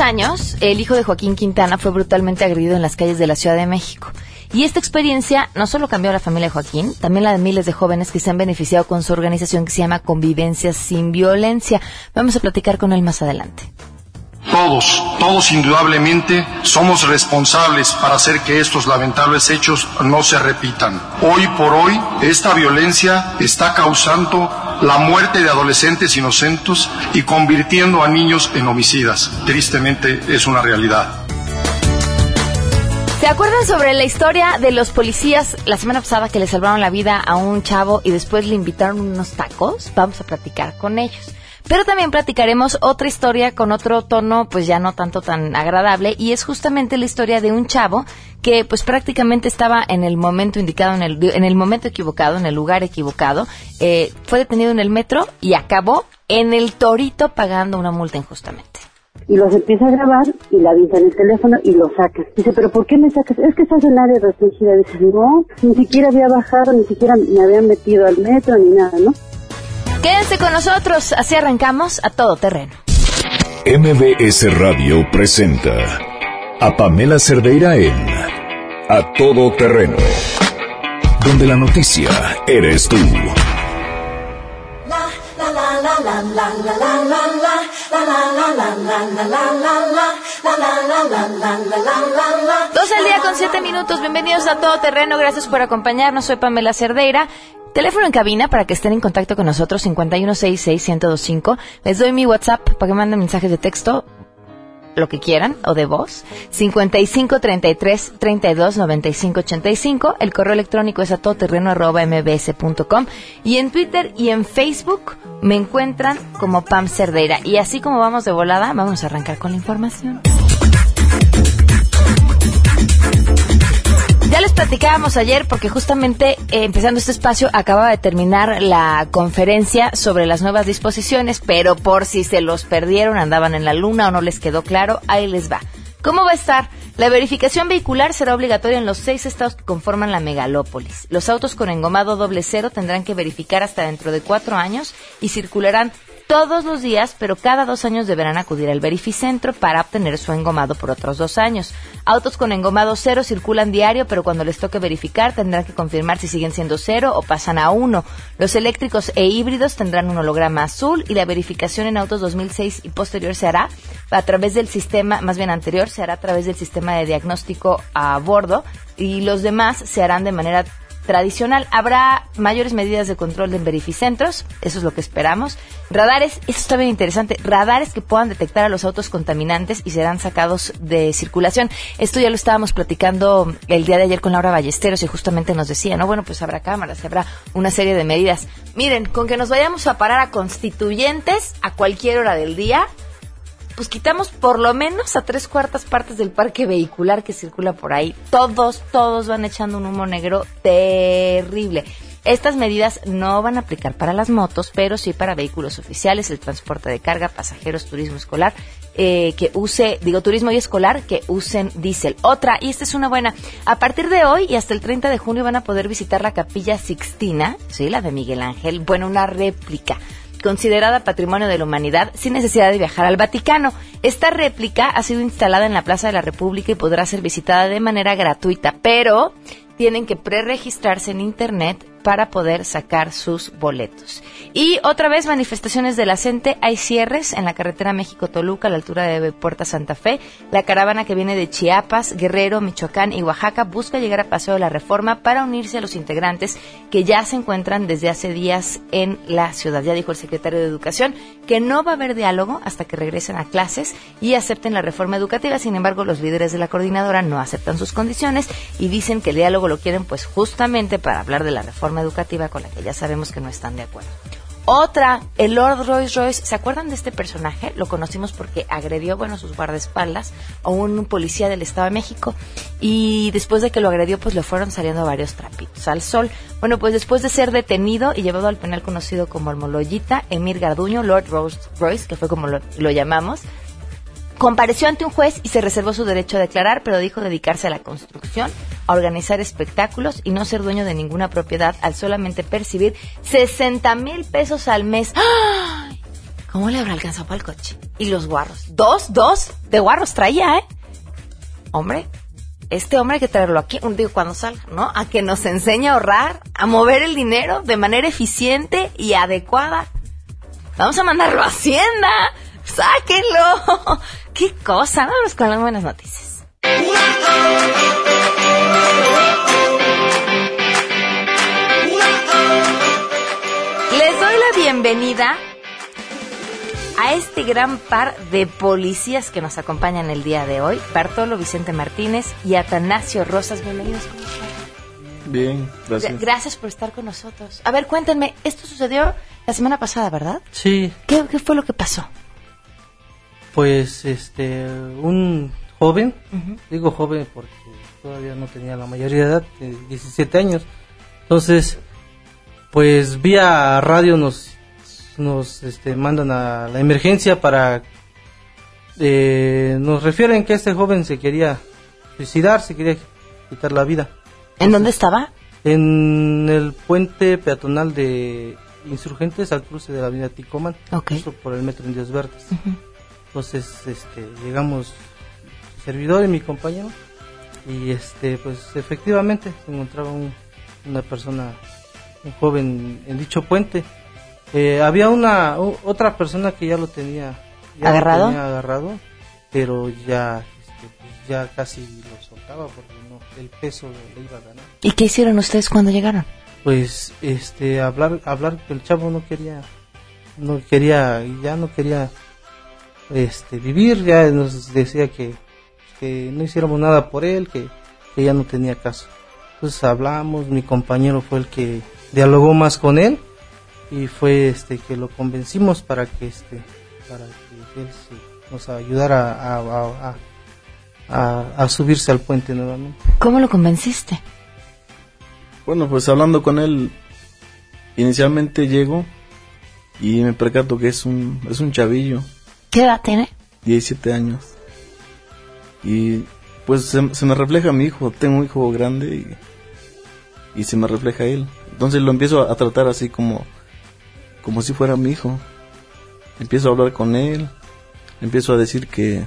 años, el hijo de Joaquín Quintana fue brutalmente agredido en las calles de la Ciudad de México. Y esta experiencia no solo cambió a la familia de Joaquín, también la de miles de jóvenes que se han beneficiado con su organización que se llama Convivencia sin Violencia. Vamos a platicar con él más adelante. Todos, todos indudablemente somos responsables para hacer que estos lamentables hechos no se repitan. Hoy por hoy, esta violencia está causando la muerte de adolescentes inocentes y convirtiendo a niños en homicidas. Tristemente es una realidad. ¿Se acuerdan sobre la historia de los policías la semana pasada que le salvaron la vida a un chavo y después le invitaron unos tacos? Vamos a platicar con ellos. Pero también platicaremos otra historia con otro tono, pues ya no tanto tan agradable, y es justamente la historia de un chavo que pues prácticamente estaba en el momento indicado, en el, en el momento equivocado, en el lugar equivocado, eh, fue detenido en el metro y acabó en el torito pagando una multa injustamente y los empieza a grabar y la avisa en el teléfono y lo saca. Dice, pero ¿por qué me sacas? Es que estás en área restringida. Dice, no, ni siquiera había bajado, ni siquiera me habían metido al metro ni nada, ¿no? Quédense con nosotros, así arrancamos a todo terreno. MBS Radio presenta a Pamela Cerdeira en A Todo Terreno, donde la noticia eres tú. 12 al día con 7 minutos, bienvenidos a Todo Terreno, gracias por acompañarnos, soy Pamela Cerdeira. Teléfono en cabina para que estén en contacto con nosotros, 5166-1025. Les doy mi WhatsApp para que manden mensajes de texto, lo que quieran, o de voz. 5533-329585. El correo electrónico es a. Y en Twitter y en Facebook me encuentran como Pam Cerdeira. Y así como vamos de volada, vamos a arrancar con la información. Ya les platicábamos ayer porque justamente eh, empezando este espacio acababa de terminar la conferencia sobre las nuevas disposiciones, pero por si se los perdieron, andaban en la luna o no les quedó claro, ahí les va. ¿Cómo va a estar? La verificación vehicular será obligatoria en los seis estados que conforman la megalópolis. Los autos con engomado doble cero tendrán que verificar hasta dentro de cuatro años y circularán todos los días, pero cada dos años deberán acudir al verificentro para obtener su engomado por otros dos años. Autos con engomado cero circulan diario, pero cuando les toque verificar tendrán que confirmar si siguen siendo cero o pasan a uno. Los eléctricos e híbridos tendrán un holograma azul y la verificación en autos 2006 y posterior se hará a través del sistema, más bien anterior, se hará a través del sistema de diagnóstico a bordo y los demás se harán de manera tradicional. Habrá mayores medidas de control en verificentros, eso es lo que esperamos. Radares, eso está bien interesante, radares que puedan detectar a los autos contaminantes y serán sacados de circulación. Esto ya lo estábamos platicando el día de ayer con Laura Ballesteros y justamente nos decía, no, bueno, pues habrá cámaras, habrá una serie de medidas. Miren, con que nos vayamos a parar a constituyentes a cualquier hora del día, pues quitamos por lo menos a tres cuartas partes del parque vehicular que circula por ahí. Todos, todos van echando un humo negro terrible. Estas medidas no van a aplicar para las motos, pero sí para vehículos oficiales, el transporte de carga, pasajeros, turismo escolar, eh, que use, digo, turismo y escolar, que usen diésel. Otra, y esta es una buena, a partir de hoy y hasta el 30 de junio van a poder visitar la capilla Sixtina, sí, la de Miguel Ángel, bueno, una réplica considerada Patrimonio de la Humanidad sin necesidad de viajar al Vaticano. Esta réplica ha sido instalada en la Plaza de la República y podrá ser visitada de manera gratuita, pero tienen que preregistrarse en Internet para poder sacar sus boletos. Y otra vez manifestaciones de la CENTE, hay cierres en la carretera México-Toluca a la altura de Puerta Santa Fe. La caravana que viene de Chiapas, Guerrero, Michoacán y Oaxaca busca llegar a Paseo de la Reforma para unirse a los integrantes que ya se encuentran desde hace días en la ciudad. Ya dijo el secretario de Educación que no va a haber diálogo hasta que regresen a clases y acepten la reforma educativa. Sin embargo, los líderes de la coordinadora no aceptan sus condiciones y dicen que el diálogo lo quieren pues justamente para hablar de la reforma educativa con la que ya sabemos que no están de acuerdo. Otra, el Lord Royce Royce, ¿se acuerdan de este personaje? Lo conocimos porque agredió, bueno, sus guardaespaldas a un policía del Estado de México y después de que lo agredió, pues le fueron saliendo varios trapitos al sol. Bueno, pues después de ser detenido y llevado al penal conocido como el Moloyita, Emir Garduño, Lord Royce Royce, que fue como lo llamamos, Compareció ante un juez y se reservó su derecho a declarar, pero dijo dedicarse a la construcción, a organizar espectáculos y no ser dueño de ninguna propiedad al solamente percibir 60 mil pesos al mes. ¿Cómo le habrá alcanzado para el coche? Y los guarros. Dos, dos de guarros traía, ¿eh? Hombre, este hombre hay que traerlo aquí, un digo cuando salga, ¿no? A que nos enseñe a ahorrar, a mover el dinero de manera eficiente y adecuada. Vamos a mandarlo a Hacienda. Sáquenlo. Qué cosa. Vamos con las buenas noticias. Les doy la bienvenida a este gran par de policías que nos acompañan el día de hoy, Bartolo Vicente Martínez y Atanasio Rosas. Bienvenidos. Bien, gracias. Gra- Gracias por estar con nosotros. A ver, cuéntenme, esto sucedió la semana pasada, ¿verdad? Sí, ¿Qué, qué fue lo que pasó? Pues este, un joven, digo joven porque todavía no tenía la mayoría de edad, de 17 años. Entonces, pues vía radio nos, nos este, mandan a la emergencia para, eh, nos refieren que este joven se quería suicidar, se quería quitar la vida. ¿En dónde estaba? En el puente peatonal de Insurgentes al cruce de la avenida Ticoman, justo por el metro Indios Verdes. Entonces, este, llegamos, servidor y mi compañero, y este, pues efectivamente se encontraba un- una persona, un joven en dicho puente. Eh, había una otra persona que ya lo tenía ya lo ¿Agarrado? tenía agarrado, pero ya, este, pues, ya casi lo soltaba porque no, el peso le iba a ganar ¿Y qué hicieron ustedes cuando llegaron? pues este hablar hablar que el chavo no quería no quería ya no quería este vivir ya nos decía que, que no hiciéramos nada por él que, que ya no tenía caso. Entonces hablamos mi compañero fue el que dialogó más con él y fue este que lo convencimos para que este para que él se- nos ayudara a, a, a- a- a subirse al puente nuevamente. ¿Cómo lo convenciste? Bueno, pues hablando con él, inicialmente llego y me percato que es un, es un chavillo, ¿Qué edad tiene? 17 años. Y pues se, me refleja mi hijo, tengo un hijo grande y, y se me refleja él. Entonces lo empiezo a, a tratar así como, como si fuera mi hijo. Empiezo a hablar con él, empiezo a decir que,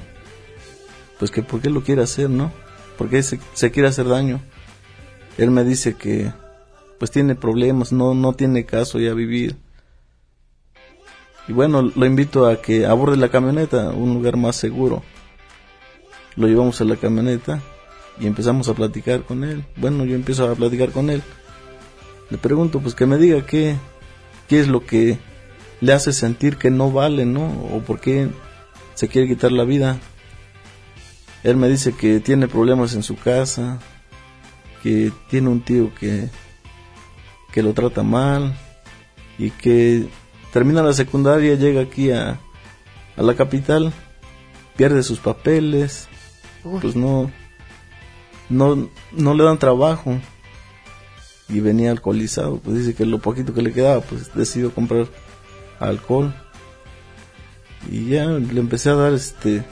pues que por qué lo quiere hacer, ¿no? Porque se, se quiere hacer daño. Él me dice que, pues tiene problemas, no, no tiene caso ya vivir. Y bueno, lo invito a que aborde la camioneta, un lugar más seguro. Lo llevamos a la camioneta y empezamos a platicar con él. Bueno, yo empiezo a platicar con él. Le pregunto, pues que me diga qué, qué es lo que le hace sentir que no vale, ¿no? O por qué se quiere quitar la vida. Él me dice que tiene problemas en su casa, que tiene un tío que, que lo trata mal y que termina la secundaria, llega aquí a, a la capital, pierde sus papeles, Uy. pues no, no, no le dan trabajo y venía alcoholizado, pues dice que lo poquito que le quedaba, pues decidió comprar alcohol y ya le empecé a dar este,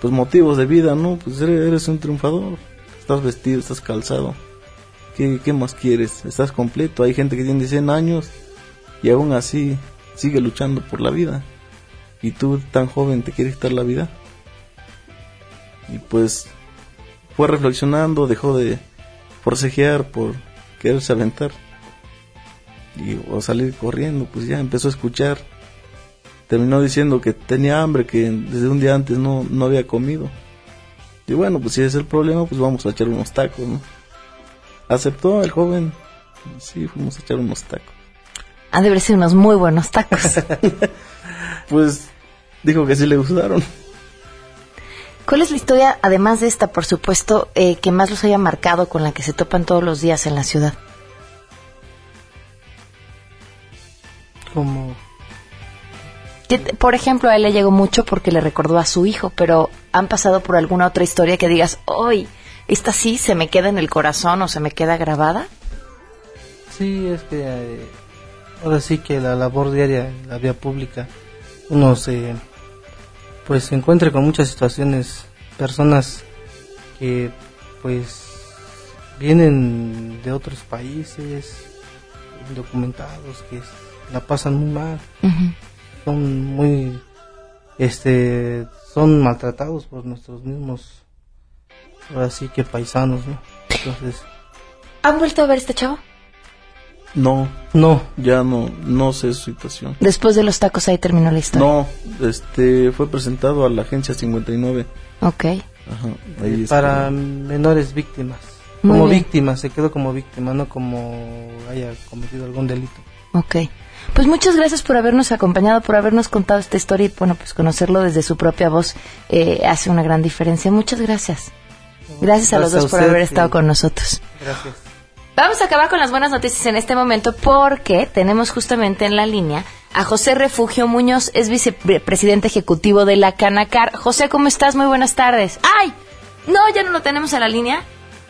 pues motivos de vida, ¿no? Pues eres, eres un triunfador, estás vestido, estás calzado, ¿Qué, ¿qué más quieres? Estás completo, hay gente que tiene 100 años y aún así sigue luchando por la vida. Y tú tan joven te quieres quitar la vida. Y pues fue reflexionando, dejó de forcejear por quererse aventar. Y o salir corriendo, pues ya empezó a escuchar. Terminó diciendo que tenía hambre, que desde un día antes no, no había comido. Y bueno, pues si es el problema, pues vamos a echar unos tacos, ¿no? Aceptó el joven. Sí, fuimos a echar unos tacos. Han de haber sido unos muy buenos tacos. Pues dijo que sí le gustaron. ¿Cuál es la historia, además de esta, por supuesto, eh, que más los haya marcado con la que se topan todos los días en la ciudad? como Que, por ejemplo, a él le llegó mucho porque le recordó a su hijo, pero ¿han pasado por alguna otra historia que digas, hoy, esta sí se me queda en el corazón o se me queda grabada? Sí, es que eh, ahora sí que la labor diaria en la vía pública, uno se pues se encuentra con muchas situaciones, personas que pues vienen de otros países, indocumentados, que la pasan muy mal. Son muy, este, son maltratados por nuestros mismos, ahora sí que paisanos, ¿no? Entonces, ¿Han vuelto a ver este chavo? No, no, ya no, no sé su situación. Después de los tacos ahí terminó la historia. No, este, fue presentado a la agencia 59. Ok. Ajá, ahí está. para menores víctimas. Muy como bien. víctima, se quedó como víctima, no como haya cometido algún delito. Ok. Pues muchas gracias por habernos acompañado, por habernos contado esta historia y bueno, pues conocerlo desde su propia voz eh, hace una gran diferencia. Muchas gracias. Gracias a los Gracias dos a por haber estado con nosotros. Gracias. Vamos a acabar con las buenas noticias en este momento porque tenemos justamente en la línea a José Refugio Muñoz, es vicepresidente ejecutivo de la Canacar. José, ¿cómo estás? Muy buenas tardes. ¡Ay! No, ya no lo tenemos en la línea.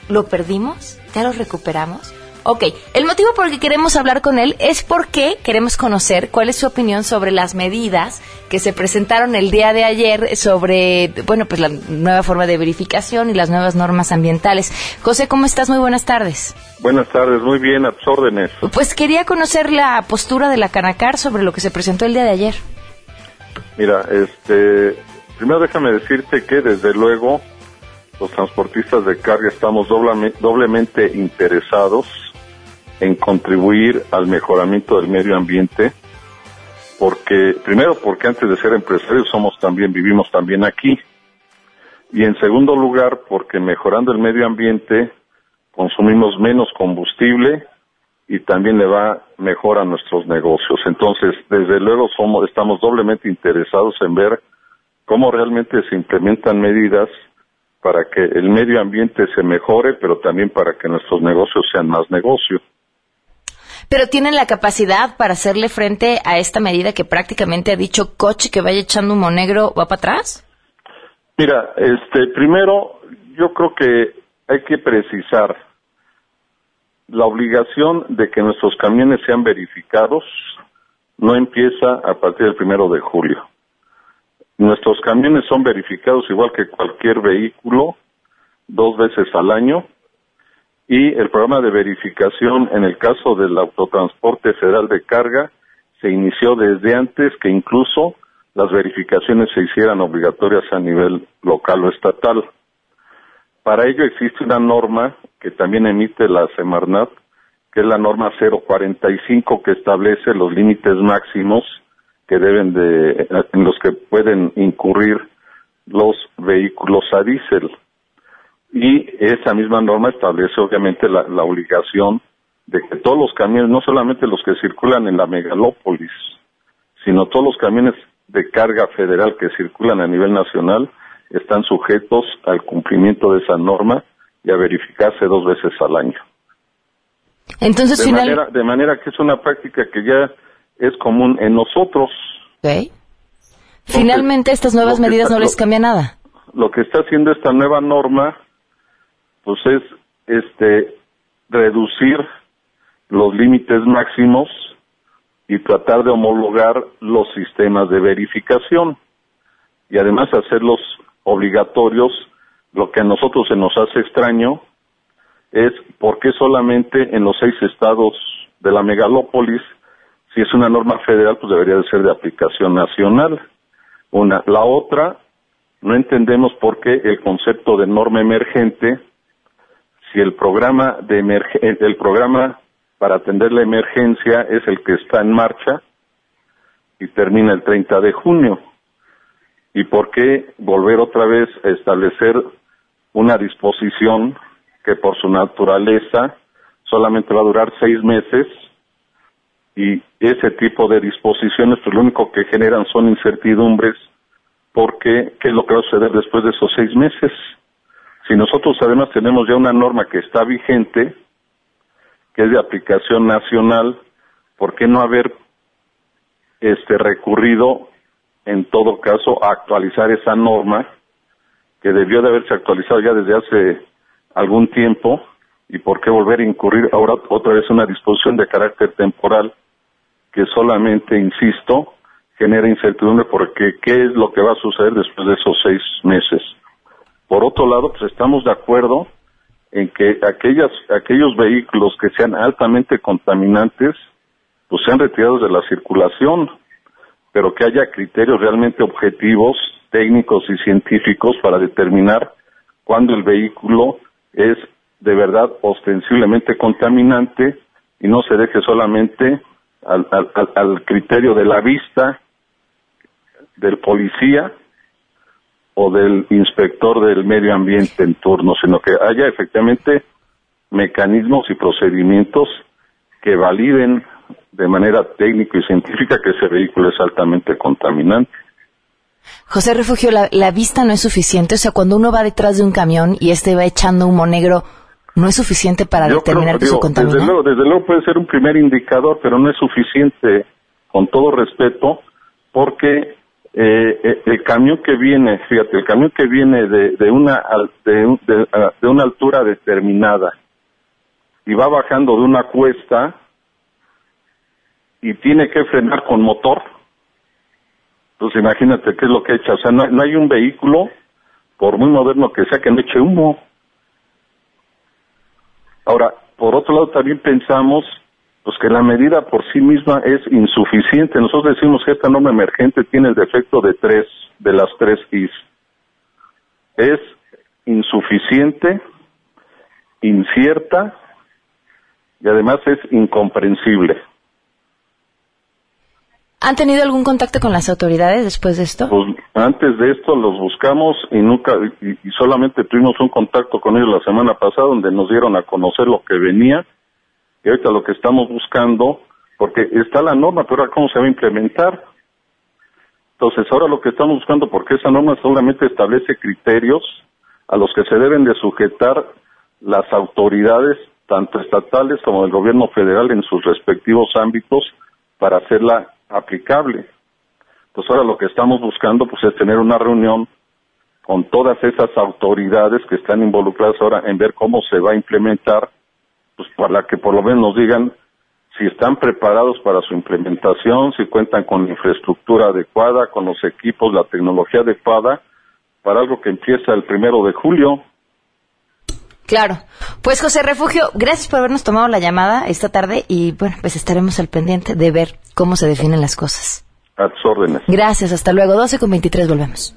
¿Lo perdimos? ¿Ya lo recuperamos? Ok, el motivo por el que queremos hablar con él es porque queremos conocer cuál es su opinión sobre las medidas que se presentaron el día de ayer sobre, bueno, pues la nueva forma de verificación y las nuevas normas ambientales. José, ¿cómo estás? Muy buenas tardes. Buenas tardes, muy bien, a tus órdenes. Pues quería conocer la postura de la Canacar sobre lo que se presentó el día de ayer. Mira, este, primero déjame decirte que desde luego los transportistas de carga estamos doblame- doblemente interesados en contribuir al mejoramiento del medio ambiente, porque primero porque antes de ser empresarios somos también vivimos también aquí y en segundo lugar porque mejorando el medio ambiente consumimos menos combustible y también le va mejor a nuestros negocios. Entonces, desde luego somos, estamos doblemente interesados en ver cómo realmente se implementan medidas para que el medio ambiente se mejore, pero también para que nuestros negocios sean más negocio. Pero tienen la capacidad para hacerle frente a esta medida que prácticamente ha dicho coche que vaya echando humo negro, ¿va para atrás? Mira, este, primero, yo creo que hay que precisar la obligación de que nuestros camiones sean verificados no empieza a partir del primero de julio. Nuestros camiones son verificados igual que cualquier vehículo dos veces al año y el programa de verificación en el caso del autotransporte federal de carga se inició desde antes que incluso las verificaciones se hicieran obligatorias a nivel local o estatal. Para ello existe una norma que también emite la Semarnat, que es la norma 045 que establece los límites máximos que deben de en los que pueden incurrir los vehículos a diésel. Y esa misma norma establece obviamente la, la obligación de que todos los camiones, no solamente los que circulan en la megalópolis, sino todos los camiones de carga federal que circulan a nivel nacional están sujetos al cumplimiento de esa norma y a verificarse dos veces al año. Entonces, De, final... manera, de manera que es una práctica que ya es común en nosotros. Ok. Finalmente, estas nuevas medidas está- no les cambia nada. Lo que está haciendo esta nueva norma, pues es este reducir los límites máximos y tratar de homologar los sistemas de verificación y además hacerlos obligatorios. Lo que a nosotros se nos hace extraño es por qué solamente en los seis estados de la megalópolis, si es una norma federal, pues debería de ser de aplicación nacional. Una. La otra, no entendemos por qué el concepto de norma emergente, si el programa de emerge- el el programa para atender la emergencia es el que está en marcha y termina el 30 de junio. ¿Y por qué volver otra vez a establecer una disposición que por su naturaleza solamente va a durar seis meses y ese tipo de disposiciones pues lo único que generan son incertidumbres porque qué es lo que va a suceder después de esos seis meses. Si nosotros además tenemos ya una norma que está vigente, que es de aplicación nacional, ¿por qué no haber este recurrido en todo caso a actualizar esa norma que debió de haberse actualizado ya desde hace algún tiempo y por qué volver a incurrir ahora otra vez una disposición de carácter temporal que solamente, insisto, genera incertidumbre porque qué es lo que va a suceder después de esos seis meses. Por otro lado, pues estamos de acuerdo en que aquellas, aquellos vehículos que sean altamente contaminantes, pues sean retirados de la circulación. pero que haya criterios realmente objetivos, técnicos y científicos para determinar cuándo el vehículo es de verdad ostensiblemente contaminante y no se deje solamente al, al, al criterio de la vista del policía o del inspector del medio ambiente en turno, sino que haya efectivamente mecanismos y procedimientos que validen de manera técnica y científica que ese vehículo es altamente contaminante. José Refugio, la, la, vista no es suficiente. O sea, cuando uno va detrás de un camión y este va echando humo negro, ¿no es suficiente para Yo determinar creo, que digo, se contamina? Desde luego, desde luego puede ser un primer indicador, pero no es suficiente, con todo respeto, porque eh, eh, el camión que viene, fíjate, el camión que viene de, de una de, de, ah, de una altura determinada y va bajando de una cuesta y tiene que frenar con motor, pues imagínate qué es lo que echa. O sea, no, no hay un vehículo, por muy moderno que sea, que no eche humo. Ahora, por otro lado, también pensamos pues que la medida por sí misma es insuficiente. Nosotros decimos que esta norma emergente tiene el defecto de tres, de las tres Is. Es insuficiente, incierta y además es incomprensible. ¿Han tenido algún contacto con las autoridades después de esto? Pues antes de esto los buscamos y nunca y, y solamente tuvimos un contacto con ellos la semana pasada donde nos dieron a conocer lo que venía y ahorita lo que estamos buscando porque está la norma pero ahora cómo se va a implementar. Entonces ahora lo que estamos buscando porque esa norma solamente establece criterios a los que se deben de sujetar las autoridades tanto estatales como del gobierno federal en sus respectivos ámbitos para hacerla aplicable. Pues ahora lo que estamos buscando pues es tener una reunión con todas esas autoridades que están involucradas ahora en ver cómo se va a implementar, pues para que por lo menos nos digan si están preparados para su implementación, si cuentan con la infraestructura adecuada, con los equipos, la tecnología adecuada, para algo que empieza el primero de julio. Claro. Pues José Refugio, gracias por habernos tomado la llamada esta tarde y bueno, pues estaremos al pendiente de ver cómo se definen las cosas. A tus órdenes. Gracias, hasta luego. 12 con 23, volvemos.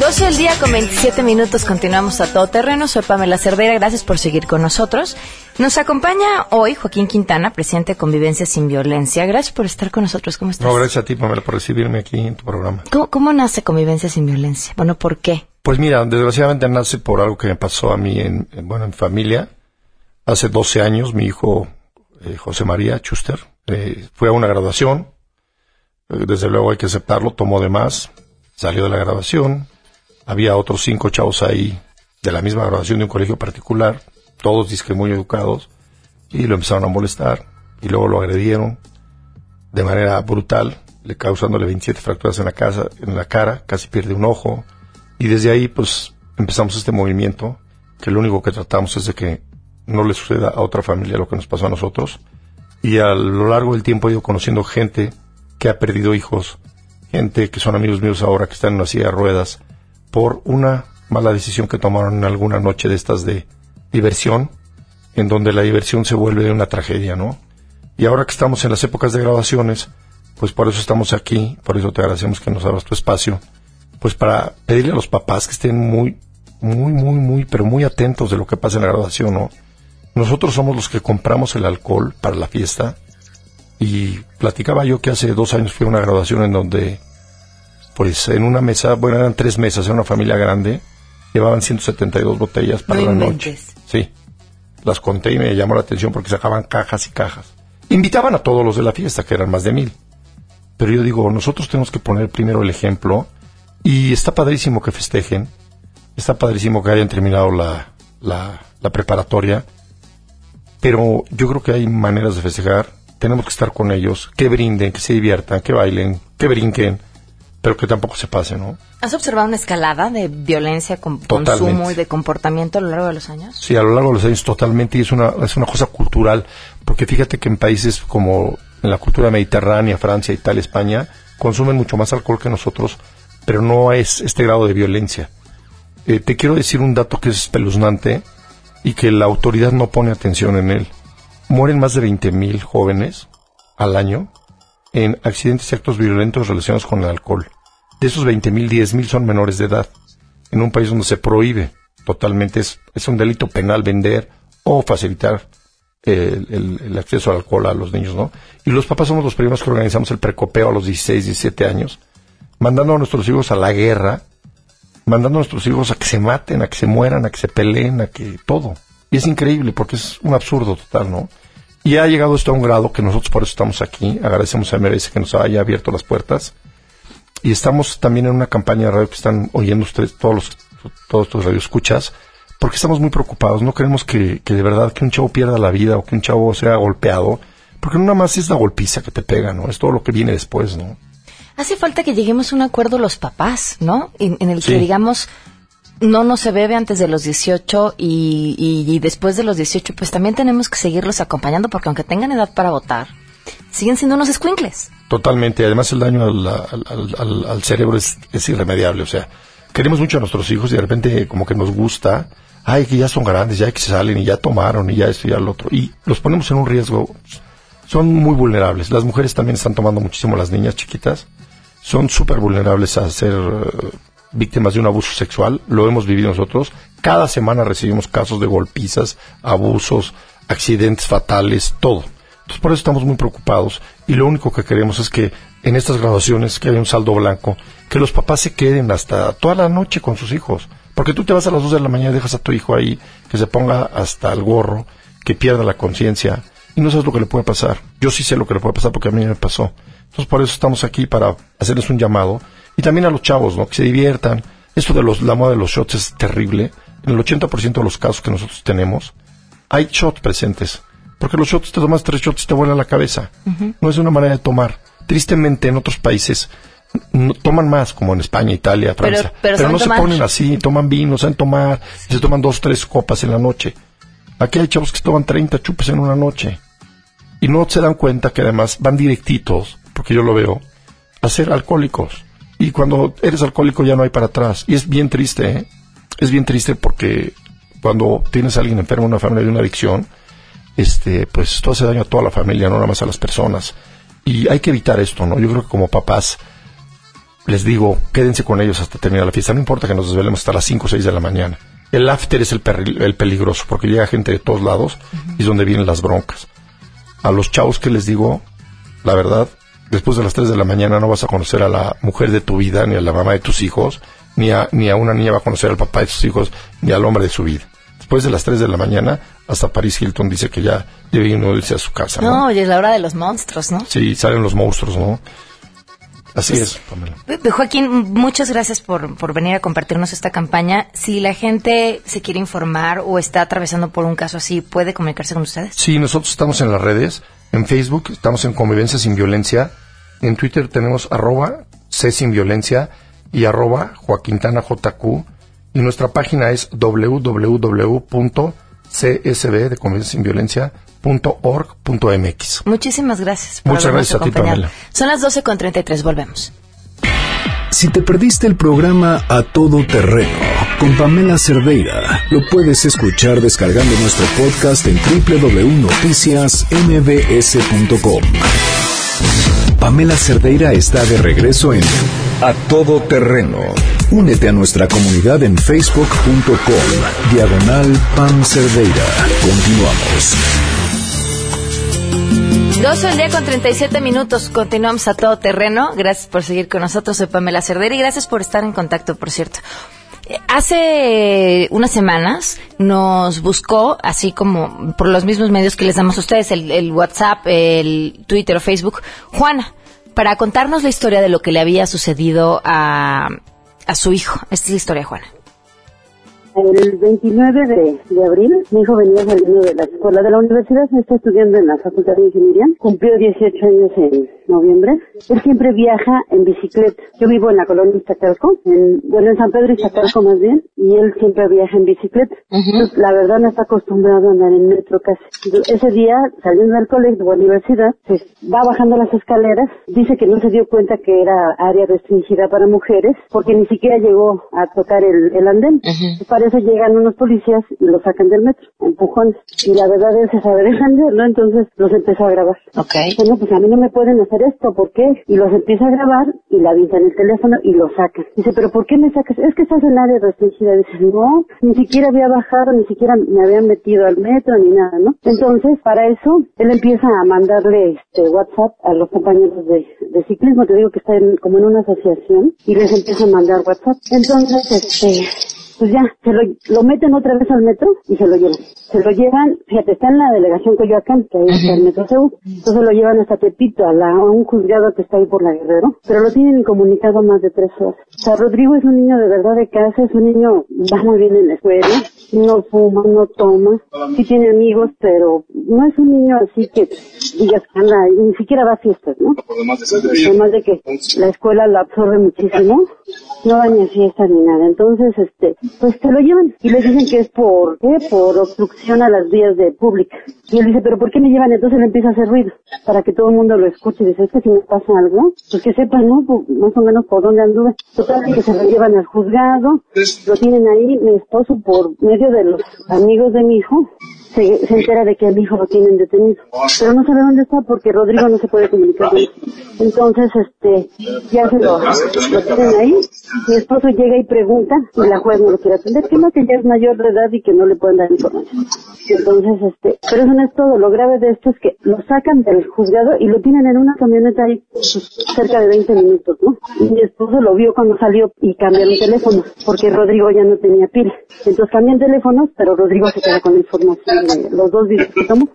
12 del día con 27 minutos, continuamos a todo terreno. Soy Pamela Cerdeira, gracias por seguir con nosotros. Nos acompaña hoy Joaquín Quintana, presidente de Convivencia sin Violencia. Gracias por estar con nosotros. ¿Cómo estás? No, gracias a ti, Pamela, por recibirme aquí en tu programa. ¿Cómo, cómo nace Convivencia sin Violencia? Bueno, ¿por qué? Pues mira, desgraciadamente nace por algo que me pasó a mí en, en- bueno, en familia. Hace 12 años, mi hijo eh, José María Schuster eh, fue a una graduación. Eh, desde luego hay que aceptarlo, tomó de más, salió de la graduación. Había otros cinco chavos ahí de la misma graduación de un colegio particular, todos disque muy educados, y lo empezaron a molestar, y luego lo agredieron de manera brutal, le causándole 27 fracturas en la casa, en la cara, casi pierde un ojo, y desde ahí pues empezamos este movimiento, que lo único que tratamos es de que no le suceda a otra familia lo que nos pasó a nosotros, y a lo largo del tiempo he ido conociendo gente que ha perdido hijos, gente que son amigos míos ahora que están en una silla de ruedas, por una mala decisión que tomaron en alguna noche de estas de diversión, en donde la diversión se vuelve una tragedia, ¿no? Y ahora que estamos en las épocas de graduaciones, pues por eso estamos aquí, por eso te agradecemos que nos abras tu espacio, pues para pedirle a los papás que estén muy, muy, muy, muy, pero muy atentos de lo que pasa en la graduación, ¿no? Nosotros somos los que compramos el alcohol para la fiesta y platicaba yo que hace dos años fui a una graduación en donde, pues en una mesa, bueno, eran tres mesas, era una familia grande, llevaban 172 botellas para No la inventes. noche. Sí, las conté y me llamó la atención porque sacaban cajas y cajas. Invitaban a todos los de la fiesta, que eran más de mil. Pero yo digo, nosotros tenemos que poner primero el ejemplo y está padrísimo que festejen, está padrísimo que hayan terminado la, la, la preparatoria, pero yo creo que hay maneras de festejar, tenemos que estar con ellos, que brinden, que se diviertan, que bailen, que brinquen, pero que tampoco se pase, ¿no? ¿Has observado una escalada de violencia con consumo y de comportamiento a lo largo de los años? Sí, a lo largo de los años totalmente, y es una, es una cosa cultural, porque fíjate que en países como en la cultura mediterránea, Francia, Italia, España, consumen mucho más alcohol que nosotros, pero no es este grado de violencia. Eh, te quiero decir un dato que es espeluznante y que la autoridad no pone atención en él. Mueren más de 20.000 jóvenes al año en accidentes y actos violentos relacionados con el alcohol. De esos 20.000, 10.000 son menores de edad. En un país donde se prohíbe totalmente, es, es un delito penal vender o facilitar el, acceso al alcohol a los niños, ¿no? Y los papás somos los primeros que organizamos el precopeo a los 16, 17 años, mandando a nuestros hijos a la guerra, mandando a nuestros hijos a que se maten, a que se mueran, a que se peleen, a que todo. Y es increíble porque es un absurdo total, ¿no? Y ha llegado esto a un grado que nosotros por eso estamos aquí. Agradecemos a MRS que nos haya abierto las puertas. Y estamos también en una campaña de radio que están oyendo ustedes, todos los, todos tus radioescuchas, porque estamos muy preocupados. No queremos que, que de verdad que un chavo pierda la vida o que un chavo sea golpeado, porque no nada más es la golpiza que te pega, ¿no? Es todo lo que viene después, ¿no? Hace falta que lleguemos a un acuerdo los papás, ¿no? En, el que digamos, no no se bebe antes de los 18 y, y, después de los 18, pues también tenemos que seguirlos acompañando porque aunque tengan edad para votar, siguen siendo unos escuincles. Totalmente. Además, el daño al, cerebro es, es, irremediable. O sea, queremos mucho a nuestros hijos y de repente como que nos gusta. Ay, que ya son grandes, ya que se salen y ya tomaron y ya esto y ya lo otro. Y los ponemos en un riesgo. Son muy vulnerables. Las mujeres también están tomando muchísimo, las niñas chiquitas. Son súper vulnerables a ser víctimas de un abuso sexual, lo hemos vivido nosotros. Cada semana recibimos casos de golpizas, abusos, accidentes fatales, todo. Entonces por eso estamos muy preocupados y lo único que queremos es que en estas graduaciones que haya un saldo blanco, que los papás se queden hasta toda la noche con sus hijos. Porque tú te vas a las dos de la mañana y dejas a tu hijo ahí, que se ponga hasta el gorro, que pierda la conciencia y no sabes lo que le puede pasar. Yo sí sé lo que le puede pasar porque a mí me pasó. Entonces por eso estamos aquí para hacerles un llamado y también a los chavos, ¿no? Que se diviertan. Esto de los, la moda de los shots es terrible. En el 80% de los casos que nosotros tenemos, hay shots presentes. Porque los shots te tomas tres shots y te vuelan la cabeza. No es una manera de tomar. Tristemente, en otros países no, toman más, como en España, Italia, Francia. Pero, no se ponen así, toman vino, saben tomar, y se toman dos, tres copas en la noche. Aquí hay chavos que se toman 30 chupes en una noche. Y no se dan cuenta que además van directitos, porque yo lo veo, a ser alcohólicos. Y cuando eres alcohólico ya no hay para atrás. Y es bien triste, ¿eh? Es bien triste porque cuando tienes a alguien enfermo en una familia de una adicción, este, pues todo hace daño a toda la familia, no nada más a las personas. Y hay que evitar esto, ¿no? Yo creo que como papás les digo, quédense con ellos hasta terminar la fiesta. No importa que nos desvelemos hasta las 5 o 6 de la mañana. El after es el, el peligroso porque llega gente de todos lados y es donde vienen las broncas. A los chavos que les digo, la verdad, después de las 3 de la mañana no vas a conocer a la mujer de tu vida, ni a la mamá de tus hijos, ni a, ni a una niña va a conocer al papá de sus hijos, ni al hombre de su vida. Después de las 3 de la mañana, hasta Paris Hilton dice que ya debe irse a su casa. No, y es la hora de los monstruos, ¿no? Sí, salen los monstruos, ¿no? Así pues, es, Pamela. Joaquín, muchas gracias por, por venir a compartirnos esta campaña. Si la gente se quiere informar o está atravesando por un caso así, ¿puede comunicarse con ustedes? Sí, nosotros estamos en las redes. En Facebook estamos en Convivencia Sin Violencia. En Twitter tenemos arroba C Sin Violencia y arroba Joaquintana JQ. Y nuestra página es www.csb de Convivencia Sin Violencia .org.mx. Muchísimas gracias. Por Muchas gracias a ti, Pamela. Son las 12 con 33, volvemos. Si te perdiste el programa A Todo Terreno con Pamela Cerdeira, lo puedes escuchar descargando nuestro podcast en www.noticiasmbs.com. Pamela Cerdeira está de regreso en A Todo Terreno. Únete a nuestra comunidad en facebook.com, diagonal Pam Cerdeira. Continuamos. 12 del día con 37 minutos. Continuamos a todo terreno. Gracias por seguir con nosotros. Soy Pamela Cerdera y gracias por estar en contacto, por cierto. Hace unas semanas nos buscó, así como por los mismos medios que les damos a ustedes, el, WhatsApp, el Twitter o Facebook, Juana, para contarnos la historia de lo que le había sucedido a, a su hijo. Esta es la historia, Juana. El 29 de, abril, mi hijo venía saliendo de la escuela de la universidad, está estudiando en la Facultad de Ingeniería, cumplió 18 años en, noviembre, él siempre viaja en bicicleta. Yo vivo en la colonia Iztacalco, en, bueno, en San Pedro Iztacalco más bien, y él siempre viaja en bicicleta. Entonces, la verdad no está acostumbrado a andar en metro casi. Ese día, saliendo del colegio o universidad, se va bajando las escaleras, dice que no se dio cuenta que era área restringida para mujeres, porque ni siquiera llegó a tocar el, el andén. Para eso llegan unos policías y lo sacan del metro, empujones. Y la verdad él se sabe ¿no? Entonces los empezó a grabar. Ok. Bueno, pues a mí no me pueden hacer esto, ¿por qué? Y los empieza a grabar y la avisa en el teléfono y lo saca. Dice, pero ¿por qué me sacas? Es que estás en área restringida. Dice, no, ni siquiera había bajado, ni siquiera me habían metido al metro ni nada, ¿no? Entonces, para eso, él empieza a mandarle este WhatsApp a los compañeros de, ciclismo, te digo que está en- como en una asociación, y les empieza a mandar WhatsApp. Entonces, este, pues ya, se lo, lo meten otra vez al metro y se lo llevan. Se lo llevan, fíjate, está en la delegación Coyoacán, que ahí está el metro Seúl. Entonces lo llevan hasta Tepito, a, la, a un juzgado que está ahí por la Guerrero, pero lo tienen incomunicado más de tres horas. O sea, Rodrigo es un niño de verdad de casa, es un niño, va muy bien en la escuela, no fuma, no toma, sí tiene amigos, pero no es un niño así que digas que anda, ni siquiera va a fiestas, ¿no? Además de que la escuela lo absorbe muchísimo, no va ni a fiestas ni nada. Entonces, este, pues se lo llevan y les dicen que es por, ¿qué? Por obstrucción a las vías de pública. Y él dice, pero ¿por qué me llevan? Entonces él empieza a hacer ruido para que todo el mundo lo escuche. Y dice, es que si me pasa algo, pues que sepan, ¿no? Pues, más o menos por dónde anduve. Total, que se lo llevan al juzgado, lo tienen ahí, mi esposo por medio de los amigos de mi hijo, se, se entera de que a mi hijo lo tienen detenido. Pero no sabe dónde está porque Rodrigo no se puede comunicar con él. Entonces, este, ya se lo, lo tienen ahí. Mi esposo llega y pregunta y la juez no lo quiere atender. Que no, que ya es mayor de edad y que no le pueden dar información. Entonces, este, pero eso no es todo. Lo grave de esto es que lo sacan del juzgado y lo tienen en una camioneta ahí cerca de 20 minutos, ¿no? Y mi esposo lo vio cuando salió y cambiaron teléfono porque Rodrigo ya no tenía pila. Entonces cambian teléfonos, pero Rodrigo se queda con la información de los dos tomó.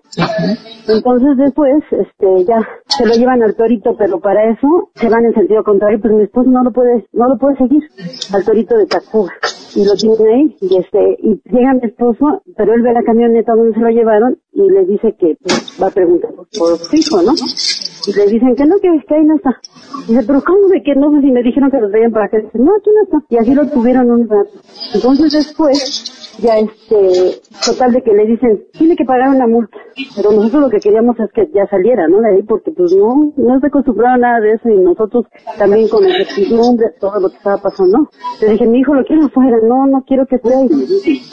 Entonces después, este, ya se lo llevan al torito, pero para eso se van en sentido contrario, pues mi esposo no lo puede, no lo puede seguir al torito de Tacuba. Y lo tienen ahí, y este, y llega mi esposo, pero él ve la camioneta donde se lo llevaron y le dice que pues, va a preguntar por, su hijo, ¿no? Y le dicen que no, que, que ahí no está. Dice, pero ¿cómo de que no? Pues, Si me dijeron que los veían para acá. Dice, no, aquí no está. Y así lo tuvieron un rato. Entonces después, ya este, total de que le dicen, tiene que pagar una multa. Pero nosotros lo que queríamos es que ya saliera, ¿no? De ahí, porque pues no, no se acostumbrado a nada de eso y nosotros también con la incertidumbre, todo lo que estaba pasando. Le dije, mi hijo lo quiero afuera, no, no quiero que esté ahí.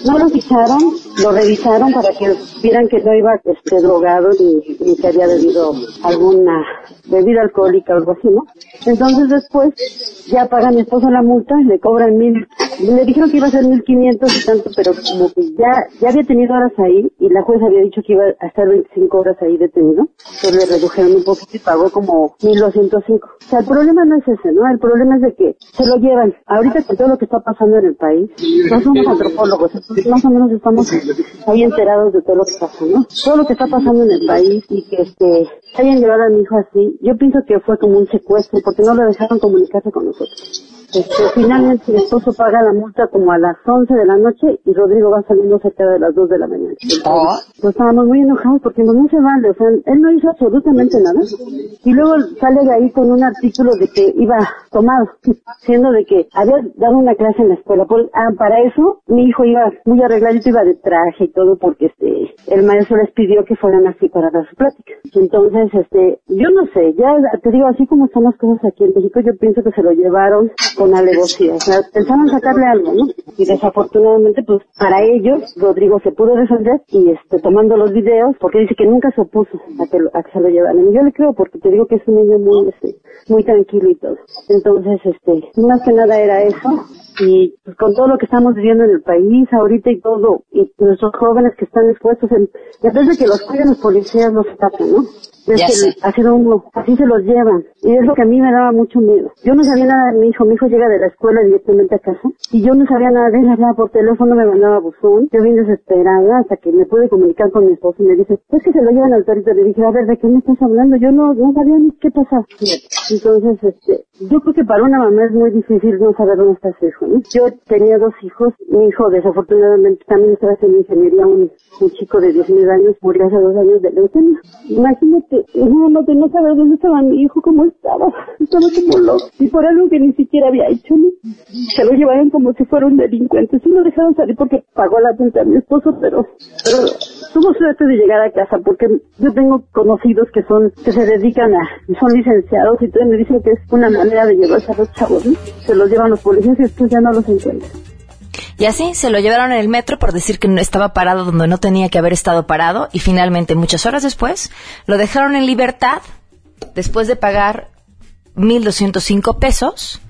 No lo ficharon, lo revisaron para que vieran que no iba este, drogado ni, ni que había bebido alguna bebida alcohólica o algo así, ¿no? Entonces después ya paga mi esposo la multa, le cobran mil, le dijeron que iba a ser mil quinientos y tanto, pero como que ya, ya había tenido horas ahí y la jueza había dicho que iba a estar 25 horas ahí detenido, entonces le redujeron un poquito y pagó como 1205. O sea, el problema no es ese, ¿no? El problema es de que se lo llevan. Ahorita con todo lo que está pasando en el país, no somos antropólogos, entonces más o menos estamos ahí enterados de todo lo que pasa, ¿no? Todo lo que está pasando en el país y que este, hayan llevado a mi hijo así, yo pienso que fue como un secuestro porque no lo dejaron comunicarse con nosotros. Este, finalmente mi esposo paga la multa como a las 11 de la noche y Rodrigo va saliendo cerca de las 2 de la mañana. Oh. Pues estábamos muy enojados porque no, se vale, o sea, él no hizo absolutamente nada. Y luego sale de ahí con un artículo de que iba tomado, siendo de que había dado una clase en la escuela. Pues, ah, para eso mi hijo iba muy arregladito, iba de traje y todo porque este, el maestro les pidió que fueran así para dar su plática. Entonces, este, yo no sé, ya te digo, así como están las cosas aquí en México, yo pienso que se lo llevaron con alevosía. O sea, pensaban sacarle algo, ¿no? Y desafortunadamente, pues, para ellos, Rodrigo se pudo defender y, este, tomando los videos, porque dice que nunca se opuso a que, lo- a que se lo llevaran. Yo le creo porque te digo que es un niño muy, este, muy tranquilo y todo. Entonces, este, más que nada era eso. Y pues, con todo lo que estamos viviendo en el país ahorita y todo, y nuestros jóvenes que están expuestos, en, en vez de que los cuiden los policías, los atacan, ¿no? Es Ya que sé. ha sido uno, así se los llevan. Y es lo que a mí me daba mucho miedo. Yo no sabía nada de mi hijo, mi hijo llega de la escuela directamente a casa, y yo no sabía nada de él, hablaba por teléfono, me mandaba buzón, yo bien desesperada hasta que me pude comunicar con mi esposo y me dice, es que se lo llevan al torito, le dije, a ver, ¿de qué me estás hablando? Yo no, no sabía ni qué pasaba. Entonces, este, yo creo que para una mamá es muy difícil no saber dónde está su hijo, ¿no? Yo tenía dos hijos, mi hijo desafortunadamente también estaba haciendo ingeniería, un, un chico de 19 años, murió hace dos años de leucemia. Imagínate no, no, no saber dónde estaba mi hijo, cómo estaba, estaba como loco, y por algo que ni siquiera había hecho, ¿no? Se lo llevaron como si fuera un delincuente, sí lo dejaron salir porque pagó la cuenta a mi esposo, pero, pero tuvo suerte de llegar a casa, porque yo tengo conocidos que son, que se dedican a, son licenciados, y entonces me dicen que es una manera de llevarse a los chavos, ¿no? Se los llevan los policías y después ya no los encuentran. Y así se lo llevaron en el metro por decir que no estaba parado donde no tenía que haber estado parado y finalmente muchas horas después lo dejaron en libertad después de pagar 1.205 pesos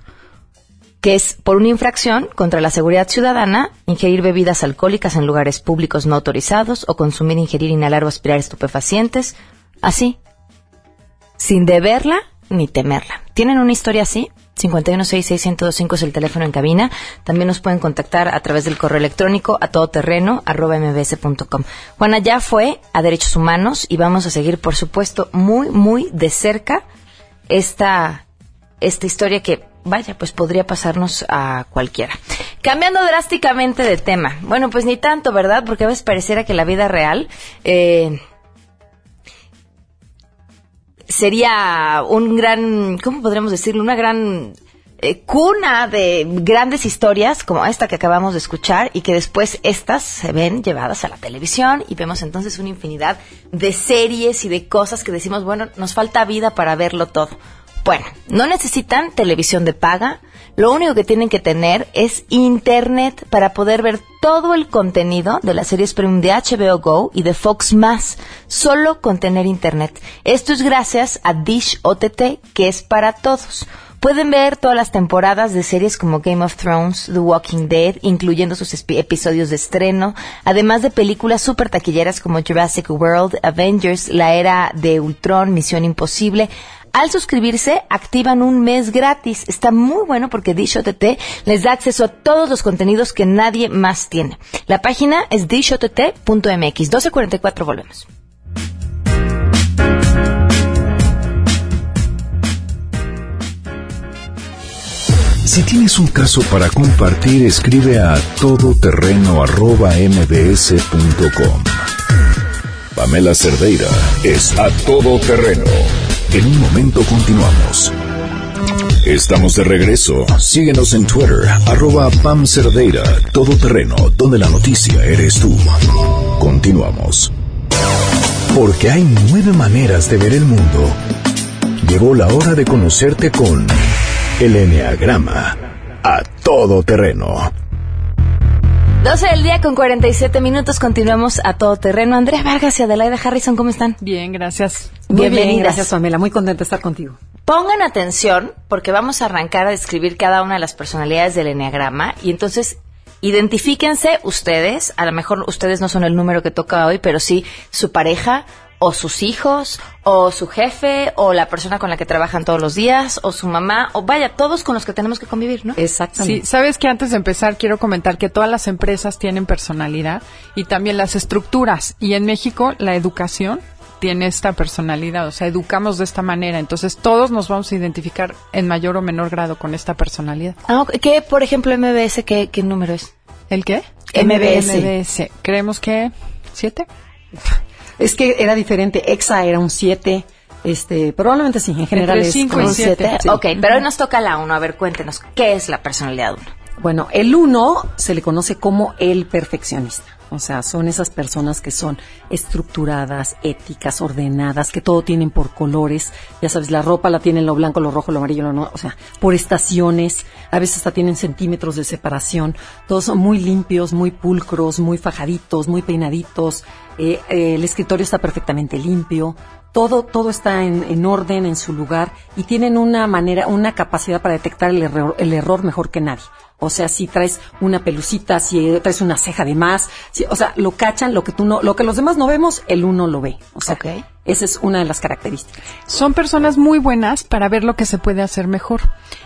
que es por una infracción contra la seguridad ciudadana, ingerir bebidas alcohólicas en lugares públicos no autorizados o consumir, ingerir, inhalar o aspirar estupefacientes, así, sin deberla ni temerla. ¿Tienen una historia así? 5166125 es el teléfono en cabina. También nos pueden contactar a través del correo electrónico a todoterreno arroba mbs.com. Juana ya fue a Derechos Humanos y vamos a seguir, por supuesto, muy, muy de cerca esta, esta historia que, vaya, pues podría pasarnos a cualquiera. Cambiando drásticamente de tema. Bueno, pues ni tanto, ¿verdad? Porque a veces pareciera que la vida real... Eh, sería un gran, ¿cómo podríamos decirlo? Una gran eh, cuna de grandes historias como esta que acabamos de escuchar y que después estas se ven llevadas a la televisión y vemos entonces una infinidad de series y de cosas que decimos, bueno, nos falta vida para verlo todo. Bueno, no necesitan televisión de paga, lo único que tienen que tener es internet para poder ver todo el contenido de las series premium de HBO Go y de Fox Más, solo con tener internet. Esto es gracias a Dish OTT, que es para todos. Pueden ver todas las temporadas de series como Game of Thrones, The Walking Dead, incluyendo sus episodios de estreno, además de películas super taquilleras como Jurassic World, Avengers, La Era de Ultron, Misión Imposible, al suscribirse, activan un mes gratis. Está muy bueno porque Dish OTT les da acceso a todos los contenidos que nadie más tiene. La página es dishott.mx. 1244, volvemos. Si tienes un caso para compartir, escribe a todoterreno.mbs.com. Pamela Cerdeira es a todoterreno. En un momento continuamos. Estamos de regreso. Síguenos en Twitter, arroba Pam Cerdeira, todoterreno, donde la noticia eres tú. Continuamos. Porque hay nueve maneras de ver el mundo. Llegó la hora de conocerte con el Enneagrama. A todo terreno. 12 del día con 47 minutos. Continuamos a todo terreno. Andrea Vargas y Adelaida Harrison, ¿cómo están? Bien, gracias. Muy bien, gracias, Pamela. Muy contenta de estar contigo. Pongan atención porque vamos a arrancar a describir cada una de las personalidades del Enneagrama y entonces identifíquense ustedes, a lo mejor ustedes no son el número que toca hoy, pero sí su pareja o sus hijos, o su jefe, o la persona con la que trabajan todos los días, o su mamá, o vaya, todos con los que tenemos que convivir, ¿no? Exactamente. Sí, sabes que antes de empezar quiero comentar que todas las empresas tienen personalidad y también las estructuras. Y en México la educación tiene esta personalidad, o sea, educamos de esta manera, entonces todos nos vamos a identificar en mayor o menor grado con esta personalidad. Ah, ¿Qué, por ejemplo, MBS, qué, qué número es? ¿El qué? MBS. MBS. Creemos que siete. Es que era diferente. EXA era un 7. Este, probablemente sí, en general Entre es cinco como y un siete. 7. Ok, pero hoy nos toca la 1. A ver, cuéntenos, ¿qué es la personalidad 1? Bueno, el 1 se le conoce como el perfeccionista. O sea, son esas personas que son estructuradas, éticas, ordenadas, que todo tienen por colores. Ya sabes, la ropa la tienen lo blanco, lo rojo, lo amarillo, lo no, o sea, por estaciones. A veces hasta tienen centímetros de separación. Todos son muy limpios, muy pulcros, muy fajaditos, muy peinaditos. Eh, eh, el escritorio está perfectamente limpio. Todo, todo está en, en orden, en su lugar, y tienen una manera, una capacidad para detectar el error, el error mejor que nadie. O sea, si traes una pelucita, si traes una ceja de más, si- o sea, lo cachan, lo que tú no, lo que los demás no vemos, el uno lo ve. O sea, Ok. Esa es una de las características. Son personas muy buenas para ver lo que se puede hacer mejor.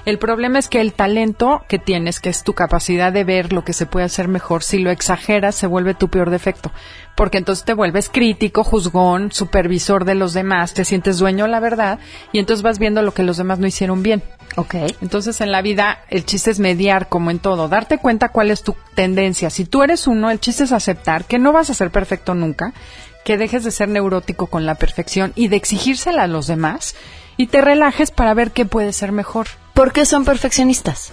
El problema es que el talento que tienes, que es tu capacidad de ver lo que se puede hacer mejor, si lo exageras, se vuelve tu peor defecto. Porque entonces te vuelves crítico, juzgón, supervisor de los demás, te sientes dueño de la verdad y entonces vas viendo lo que los demás no hicieron bien. Ok. Entonces en la vida el chiste es mediar como en todo, darte cuenta cuál es tu tendencia. Si tú eres uno, el chiste es aceptar que no vas a ser perfecto nunca, que dejes de ser neurótico con la perfección y de exigírsela a los demás y te relajes para ver qué puede ser mejor. ¿Por qué son perfeccionistas?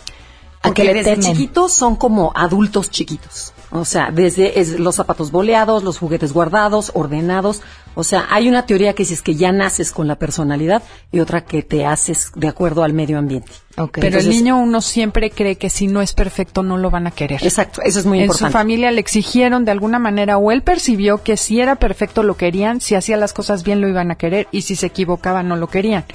¿A Porque le desde temen? chiquitos son como adultos chiquitos. O sea, desde es- los zapatos boleados, los juguetes guardados, ordenados. O sea, hay una teoría que dice que ya naces con la personalidad y otra que te haces de acuerdo al medio ambiente. Ok. Pero Entonces- el niño uno siempre cree que si no es perfecto no lo van a querer. Exacto, eso es muy en importante. su familia le exigieron de alguna manera o él percibió que si era perfecto lo querían, si hacía las cosas bien lo iban a querer y si se equivocaba no lo querían.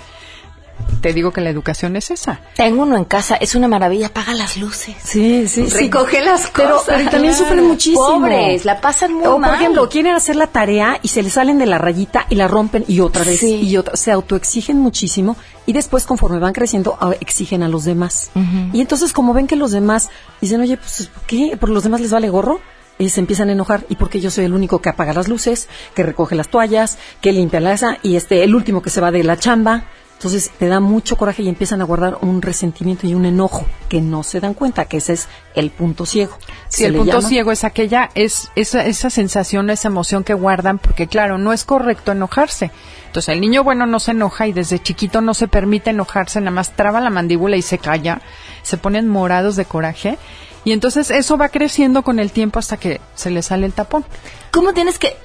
Te digo que la educación es esa. Tengo uno en casa, es una maravilla, apaga las luces. Sí, sí, sí. Recoge las cosas. pero también Claro. sufren muchísimo. Pobres, la pasan muy o, mal. por ejemplo, quieren hacer la tarea y se les salen de la rayita y la rompen y otra vez Sí. y otra. Se autoexigen muchísimo y después, conforme van creciendo, exigen a los demás. Y entonces, como ven que los demás dicen, oye, pues, ¿por qué? ¿Por los demás les vale gorro? Y se empiezan a enojar. ¿Y porque yo soy el único que apaga las luces, que recoge las toallas, que limpia la esa y este, el último que se va de la chamba? Entonces te da mucho coraje y empiezan a guardar un resentimiento y un enojo que no se dan cuenta que ese es el punto ciego. Si Se el punto llama. ciego es aquella, es esa, esa sensación, esa emoción que guardan, porque claro, no es correcto enojarse. Entonces el niño bueno no se enoja y desde chiquito no se permite enojarse, nada más traba la mandíbula y se calla, se ponen morados de coraje. Y entonces eso va creciendo con el tiempo hasta que se le sale el tapón. ¿Cómo tienes que...?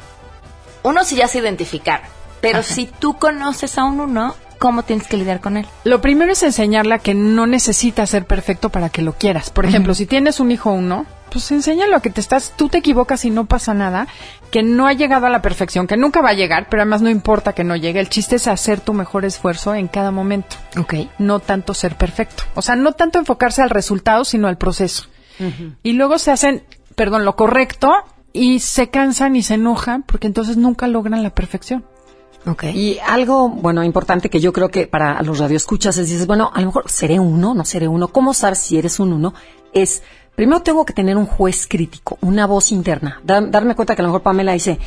Uno sí ya se identificar, pero si tú conoces a un uno, ¿cómo tienes que lidiar con él? Lo primero es enseñarle a que no necesita ser perfecto para que lo quieras. Por ejemplo, si tienes un hijo uno, pues enséñalo a que te estás, tú te equivocas y no pasa nada, que no ha llegado a la perfección, que nunca va a llegar, pero además no importa que no llegue. El chiste es hacer tu mejor esfuerzo en cada momento. Ok. No tanto ser perfecto. O sea, no tanto enfocarse al resultado, sino al proceso. Y luego se hacen, perdón, lo correcto y se cansan y se enojan porque entonces nunca logran la perfección. Ok. Y algo, bueno, importante que yo creo que para los radioescuchas es, dices, bueno, a lo mejor seré uno, no seré uno. ¿Cómo sabes si eres un uno? Es, primero tengo que tener un juez crítico, una voz interna. Dar- darme cuenta que a lo mejor Pamela dice,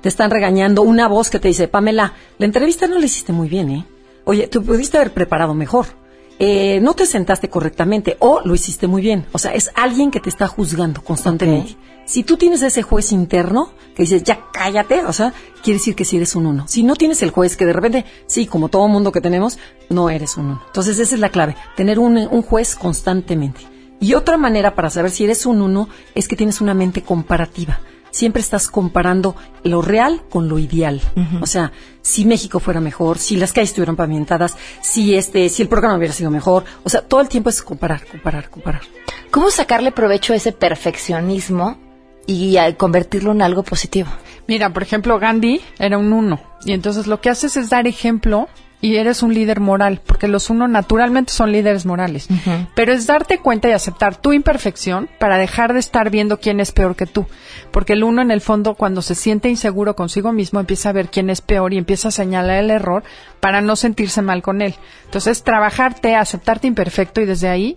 te están regañando, una voz que te dice, Pamela, la entrevista no la hiciste muy bien, ¿eh? Oye, tú pudiste haber preparado mejor. Eh, no te sentaste correctamente o lo hiciste muy bien. O sea, es alguien que te está juzgando constantemente. Si tú tienes ese juez interno que dices, ya cállate, o sea, quiere decir que sí eres un uno. Si no tienes el juez que de repente, sí, como todo mundo que tenemos, no eres un uno. Entonces esa es la clave, tener un, un juez constantemente. Y otra manera para saber si eres un uno es que tienes una mente comparativa. Siempre estás comparando lo real con lo ideal. O sea, si México fuera mejor, si las calles estuvieran pavimentadas, si este, si el programa hubiera sido mejor. O sea, todo el tiempo es comparar, comparar, comparar. ¿Cómo sacarle provecho a ese perfeccionismo y a convertirlo en algo positivo? Mira, por ejemplo, Gandhi era un uno. Y entonces lo que haces es dar ejemplo y eres un líder moral, porque los uno naturalmente son líderes morales. Pero es darte cuenta y aceptar tu imperfección para dejar de estar viendo quién es peor que tú. Porque el uno en el fondo cuando se siente inseguro consigo mismo empieza a ver quién es peor y empieza a señalar el error para no sentirse mal con él. Entonces, trabajarte, aceptarte imperfecto y desde ahí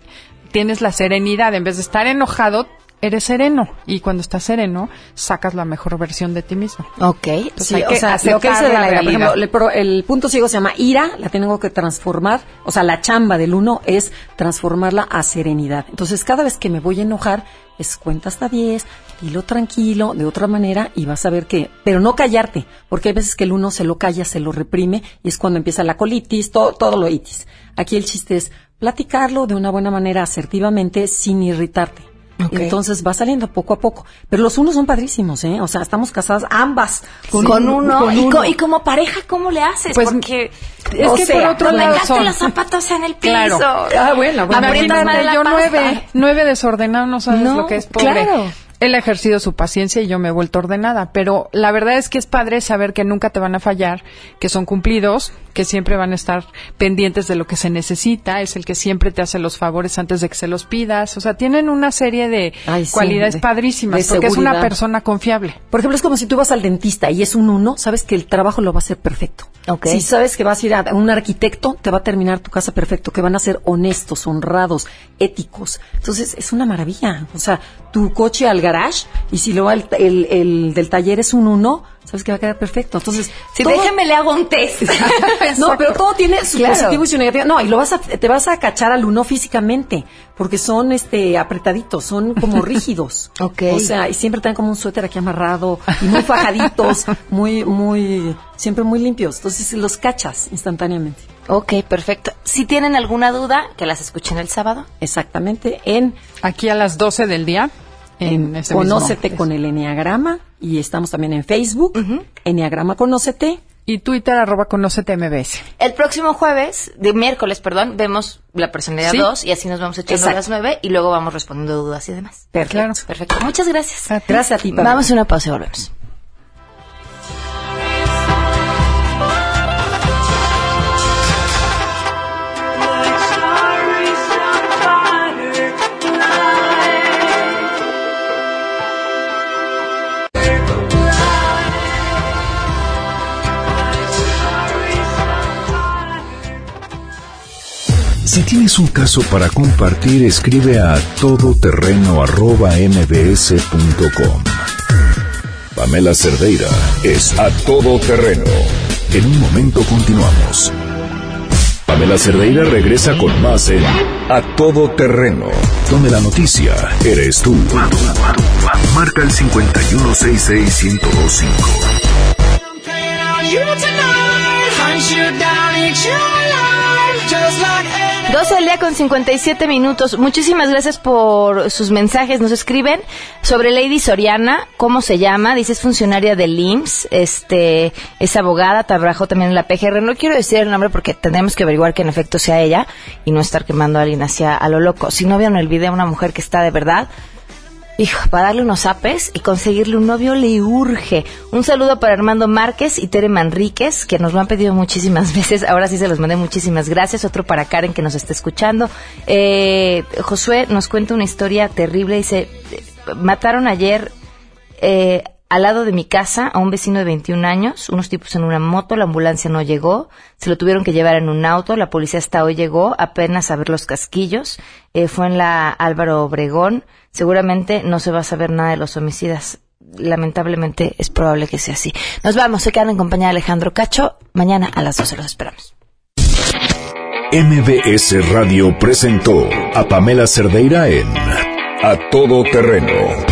tienes la serenidad. En vez de estar enojado, eres sereno. Y cuando estás sereno, sacas la mejor versión de ti mismo. Ok. Entonces Sí, hay o que sea, lo que de la la ira, por ejemplo, el, el punto ciego se llama ira, la tengo que transformar, o sea, la chamba del uno es transformarla a serenidad. Entonces, cada vez que me voy a enojar, es cuenta hasta 10, dilo tranquilo, de otra manera, y vas a ver que, pero no callarte, porque hay veces que el uno se lo calla, se lo reprime, y es cuando empieza la colitis, todo, todo lo itis. Aquí el chiste es platicarlo de una buena manera, asertivamente, sin irritarte. Entonces va saliendo poco a poco. Pero los unos son padrísimos, ¿eh? O sea, estamos casadas ambas Con, uno. con y, uno. co- y como pareja, ¿cómo le haces? Pues, Porque es o que sea, por otro lado son- los zapatos en el piso. Claro. Ah, bueno, bueno. Imagínate, yo pasta. nueve, nueve desordenado, no sabes No, lo que es pobre. claro. Él ha ejercido su paciencia y yo me he vuelto ordenada, pero la verdad es que es padre saber que nunca te van a fallar, que son cumplidos, que siempre van a estar pendientes de lo que se necesita, es el que siempre te hace los favores antes de que se los pidas, o sea, tienen una serie de Ay, sí, cualidades de- padrísimas, de porque es una persona confiable. Por ejemplo, es como si tú vas al dentista y es un uno, sabes que el trabajo lo va a hacer perfecto. Ok. Si sabes que vas a ir a un arquitecto, te va a terminar tu casa perfecto, que van a ser honestos, honrados, éticos. Entonces, es una maravilla. O sea, tu coche al garage y si luego el, el- el del taller es un uno, sabes que va a quedar perfecto. Entonces, si todo- déjeme le hago un test. no, pero todo tiene su Claro. positivo y su negativo. No, y lo vas a, te vas a cachar al uno físicamente, porque son este apretaditos, son como rígidos. Ok. O sea, y siempre traen como un suéter aquí amarrado, y muy fajaditos, muy, muy, siempre muy limpios. Entonces los cachas instantáneamente. ok, perfecto. Si tienen alguna duda, que las escuchen el sábado. Exactamente. En, Aquí a las 12 del día. En ese mismo- Conócete con el Enneagrama, y estamos también en Facebook, Enneagrama Conócete. Y Twitter, arroba conócete MBS. El próximo jueves, de miércoles, perdón, vemos la personalidad Sí. 2 y así nos vamos echando Exacto. las 9 y luego vamos respondiendo dudas y demás. Perfecto. Claro. Perfecto. Muchas gracias. Gracias a ti, Pablo. Vamos a una pausa y volvemos. Si tienes un caso para compartir, escribe a todoterreno.mbs.com. Pamela Cerdeira es a todoterreno. En un momento continuamos. Pamela Cerdeira regresa con más en A Todo Terreno, donde la noticia eres tú. Marca el 5166125. 12 del día con 57 minutos. Muchísimas gracias por sus mensajes. Nos escriben sobre Lady Soriana, cómo se llama. Dice es funcionaria del IMSS, este, es abogada, trabajó también en la PGR. No quiero decir el nombre porque tendremos que averiguar que en efecto sea ella y no estar quemando a alguien hacia a lo loco. Si no vieron el video, una mujer que está de verdad Hijo, para darle unos apes y conseguirle un novio le urge. Un saludo para Armando Márquez y Tere Manríquez, que nos lo han pedido muchísimas veces. Ahora sí se los mandé muchísimas gracias. Otro para Karen, que nos está escuchando. Eh, Josué nos cuenta una historia terrible. Dice, eh, mataron ayer eh, al lado de mi casa a un vecino de 21 años, unos tipos en una moto, la ambulancia no llegó, se lo tuvieron que llevar en un auto, la policía hasta hoy llegó apenas a ver los casquillos, eh, fue en la Álvaro Obregón, seguramente no se va a saber nada de los homicidas. Lamentablemente es probable que sea así. Nos vamos, se quedan en compañía de Alejandro Cacho. Mañana a las 12 los esperamos. MBS Radio presentó a Pamela Cerdeira en A Todo Terreno.